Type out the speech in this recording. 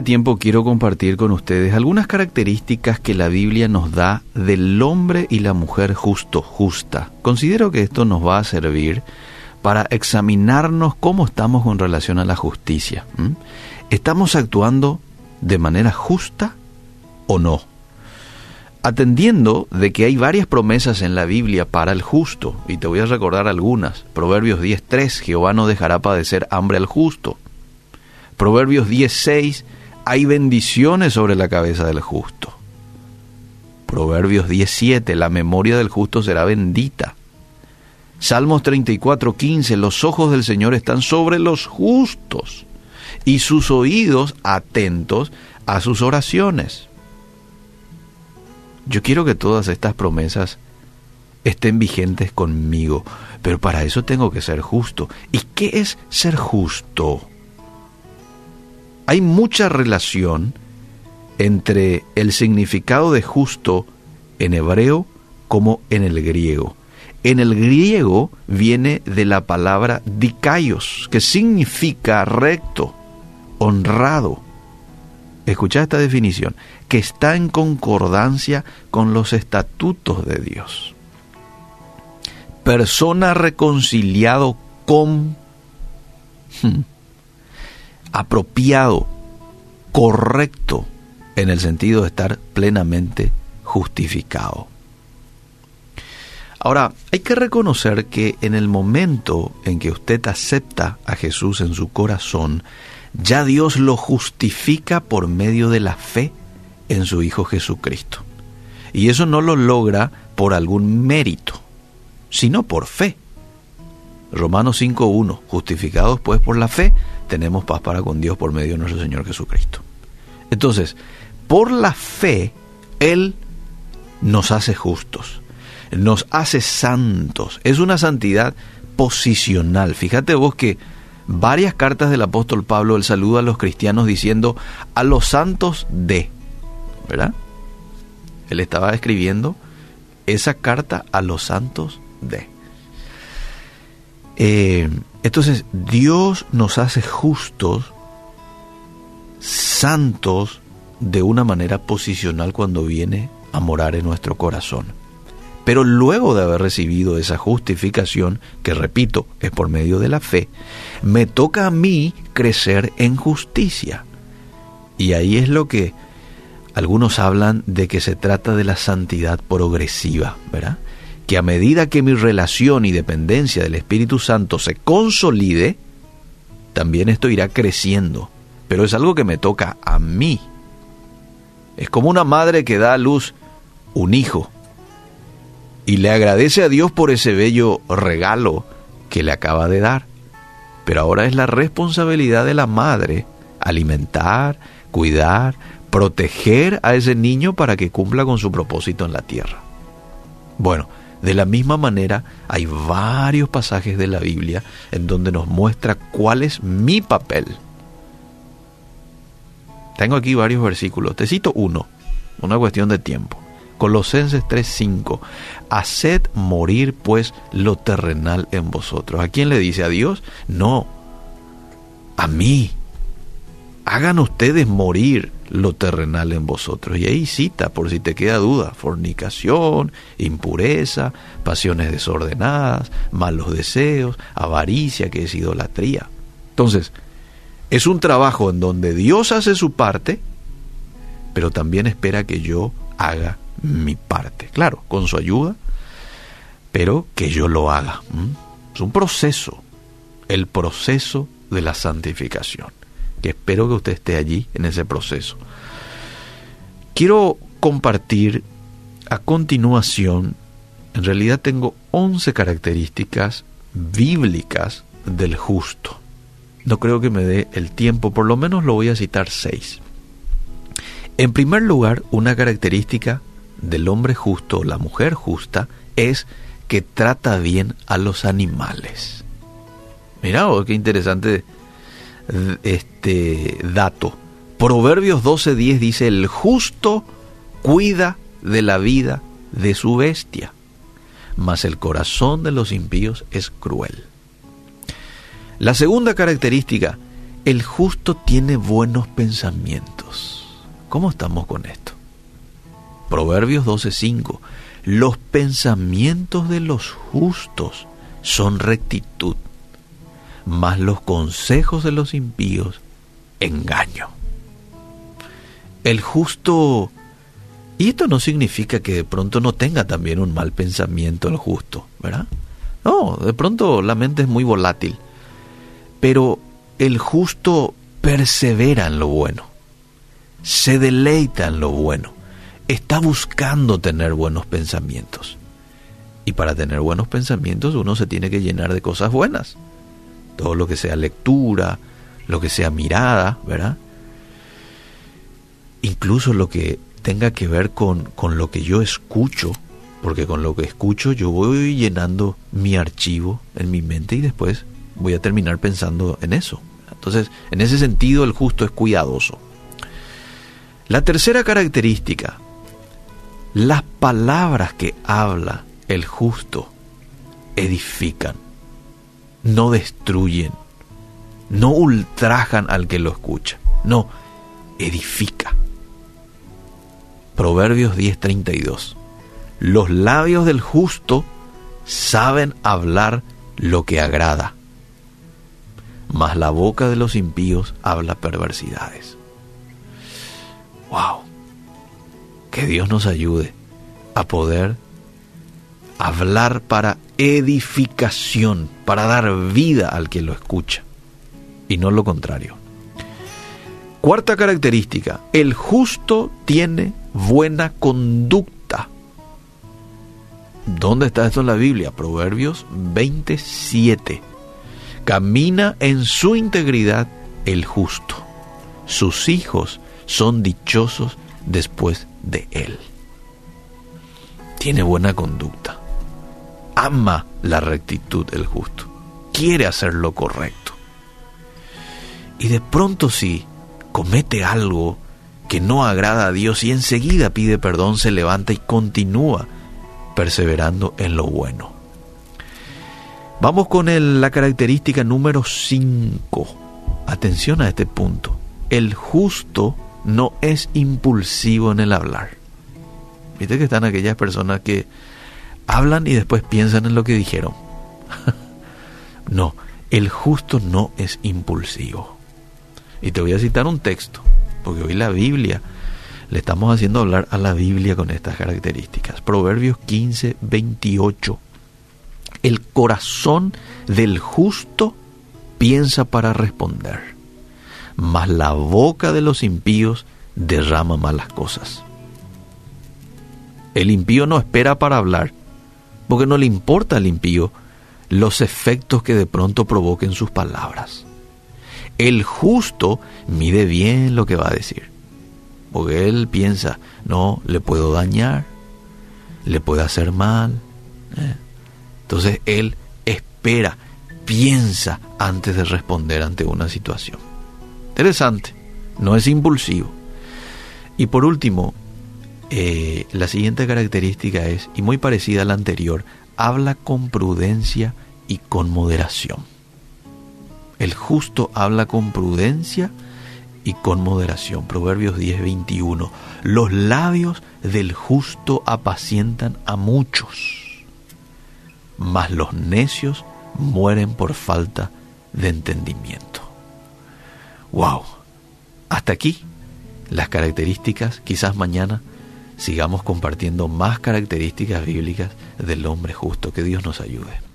este tiempo quiero compartir con ustedes algunas características que la Biblia nos da del hombre y la mujer justo, justa. Considero que esto nos va a servir para examinarnos cómo estamos con relación a la justicia. ¿Estamos actuando de manera justa o no? Atendiendo de que hay varias promesas en la Biblia para el justo, y te voy a recordar algunas. Proverbios 10.3, Jehová no dejará padecer hambre al justo. Proverbios 10.6, hay bendiciones sobre la cabeza del justo. Proverbios 17, la memoria del justo será bendita. Salmos 34.15, los ojos del Señor están sobre los justos y sus oídos atentos a sus oraciones. Yo quiero que todas estas promesas estén vigentes conmigo, pero para eso tengo que ser justo. ¿Y qué es ser justo? Hay mucha relación entre el significado de justo en hebreo como en el griego. En el griego viene de la palabra dikaios, que significa recto, honrado. Escucha esta definición, que está en concordancia con los estatutos de Dios. Persona reconciliado con, hmm, apropiado, correcto, en el sentido de estar plenamente justificado. Ahora, hay que reconocer que en el momento en que usted acepta a Jesús en su corazón, ya Dios lo justifica por medio de la fe en su Hijo Jesucristo. Y eso no lo logra por algún mérito, sino por fe. Romanos 5.1, justificados pues por la fe, tenemos paz para con Dios por medio de nuestro Señor Jesucristo. Entonces, por la fe, Él nos hace justos, nos hace santos. Es una santidad posicional. Fíjate vos que varias cartas del apóstol Pablo, él saluda a los cristianos diciendo a los santos de, ¿verdad? Él estaba escribiendo esa carta a los santos de. Eh, entonces, Dios nos hace justos, santos, de una manera posicional cuando viene a morar en nuestro corazón. Pero luego de haber recibido esa justificación, que repito, es por medio de la fe, me toca a mí crecer en justicia. Y ahí es lo que algunos hablan de que se trata de la santidad progresiva, ¿verdad? Que a medida que mi relación y dependencia del Espíritu Santo se consolide, también esto irá creciendo. Pero es algo que me toca a mí. Es como una madre que da a luz un hijo y le agradece a Dios por ese bello regalo que le acaba de dar. Pero ahora es la responsabilidad de la madre alimentar, cuidar, proteger a ese niño para que cumpla con su propósito en la tierra. Bueno, de la misma manera hay varios pasajes de la Biblia en donde nos muestra cuál es mi papel. Tengo aquí varios versículos. Te cito uno, una cuestión de tiempo. Colosenses 3:5. Haced morir pues lo terrenal en vosotros. ¿A quién le dice? ¿A Dios? No. A mí. Hagan ustedes morir lo terrenal en vosotros. Y ahí cita, por si te queda duda, fornicación, impureza, pasiones desordenadas, malos deseos, avaricia, que es idolatría. Entonces, es un trabajo en donde Dios hace su parte, pero también espera que yo haga mi parte. Claro, con su ayuda, pero que yo lo haga. Es un proceso, el proceso de la santificación, que espero que usted esté allí en ese proceso. Quiero compartir a continuación, en realidad tengo 11 características bíblicas del justo. No creo que me dé el tiempo, por lo menos lo voy a citar seis. En primer lugar, una característica del hombre justo, la mujer justa, es que trata bien a los animales. Mira, oh, qué interesante este dato. Proverbios 12:10 dice, el justo cuida de la vida de su bestia, mas el corazón de los impíos es cruel. La segunda característica El justo tiene buenos pensamientos. ¿Cómo estamos con esto? Proverbios 12:5. Los pensamientos de los justos son rectitud, mas los consejos de los impíos engaño. El justo... Y esto no significa que de pronto no tenga también un mal pensamiento el justo, ¿verdad? No, de pronto la mente es muy volátil. Pero el justo persevera en lo bueno, se deleita en lo bueno, está buscando tener buenos pensamientos. Y para tener buenos pensamientos uno se tiene que llenar de cosas buenas. Todo lo que sea lectura, lo que sea mirada, ¿verdad? Incluso lo que tenga que ver con, con lo que yo escucho, porque con lo que escucho yo voy llenando mi archivo en mi mente y después voy a terminar pensando en eso. Entonces, en ese sentido, el justo es cuidadoso. La tercera característica, las palabras que habla el justo edifican, no destruyen, no ultrajan al que lo escucha, no, edifica. Proverbios 10:32. Los labios del justo saben hablar lo que agrada, mas la boca de los impíos habla perversidades. ¡Wow! Que Dios nos ayude a poder hablar para edificación, para dar vida al que lo escucha, y no lo contrario. Cuarta característica, el justo tiene buena conducta. ¿Dónde está esto en la Biblia? Proverbios 27. Camina en su integridad el justo. Sus hijos son dichosos después de él. Tiene buena conducta. Ama la rectitud el justo. Quiere hacer lo correcto. Y de pronto si comete algo que no agrada a Dios y enseguida pide perdón, se levanta y continúa perseverando en lo bueno. Vamos con la característica número 5. Atención a este punto. El justo no es impulsivo en el hablar. Viste que están aquellas personas que hablan y después piensan en lo que dijeron. no, el justo no es impulsivo. Y te voy a citar un texto, porque hoy la Biblia, le estamos haciendo hablar a la Biblia con estas características. Proverbios 15, 28 el corazón del justo piensa para responder, mas la boca de los impíos derrama malas cosas. El impío no espera para hablar, porque no le importa al impío los efectos que de pronto provoquen sus palabras. El justo mide bien lo que va a decir, porque él piensa, no, le puedo dañar, le puedo hacer mal. ¿eh? Entonces él espera, piensa antes de responder ante una situación. Interesante, no es impulsivo. Y por último, eh, la siguiente característica es, y muy parecida a la anterior, habla con prudencia y con moderación. El justo habla con prudencia y con moderación. Proverbios 10, 21. Los labios del justo apacientan a muchos mas los necios mueren por falta de entendimiento. ¡Wow! Hasta aquí las características, quizás mañana sigamos compartiendo más características bíblicas del hombre justo. Que Dios nos ayude.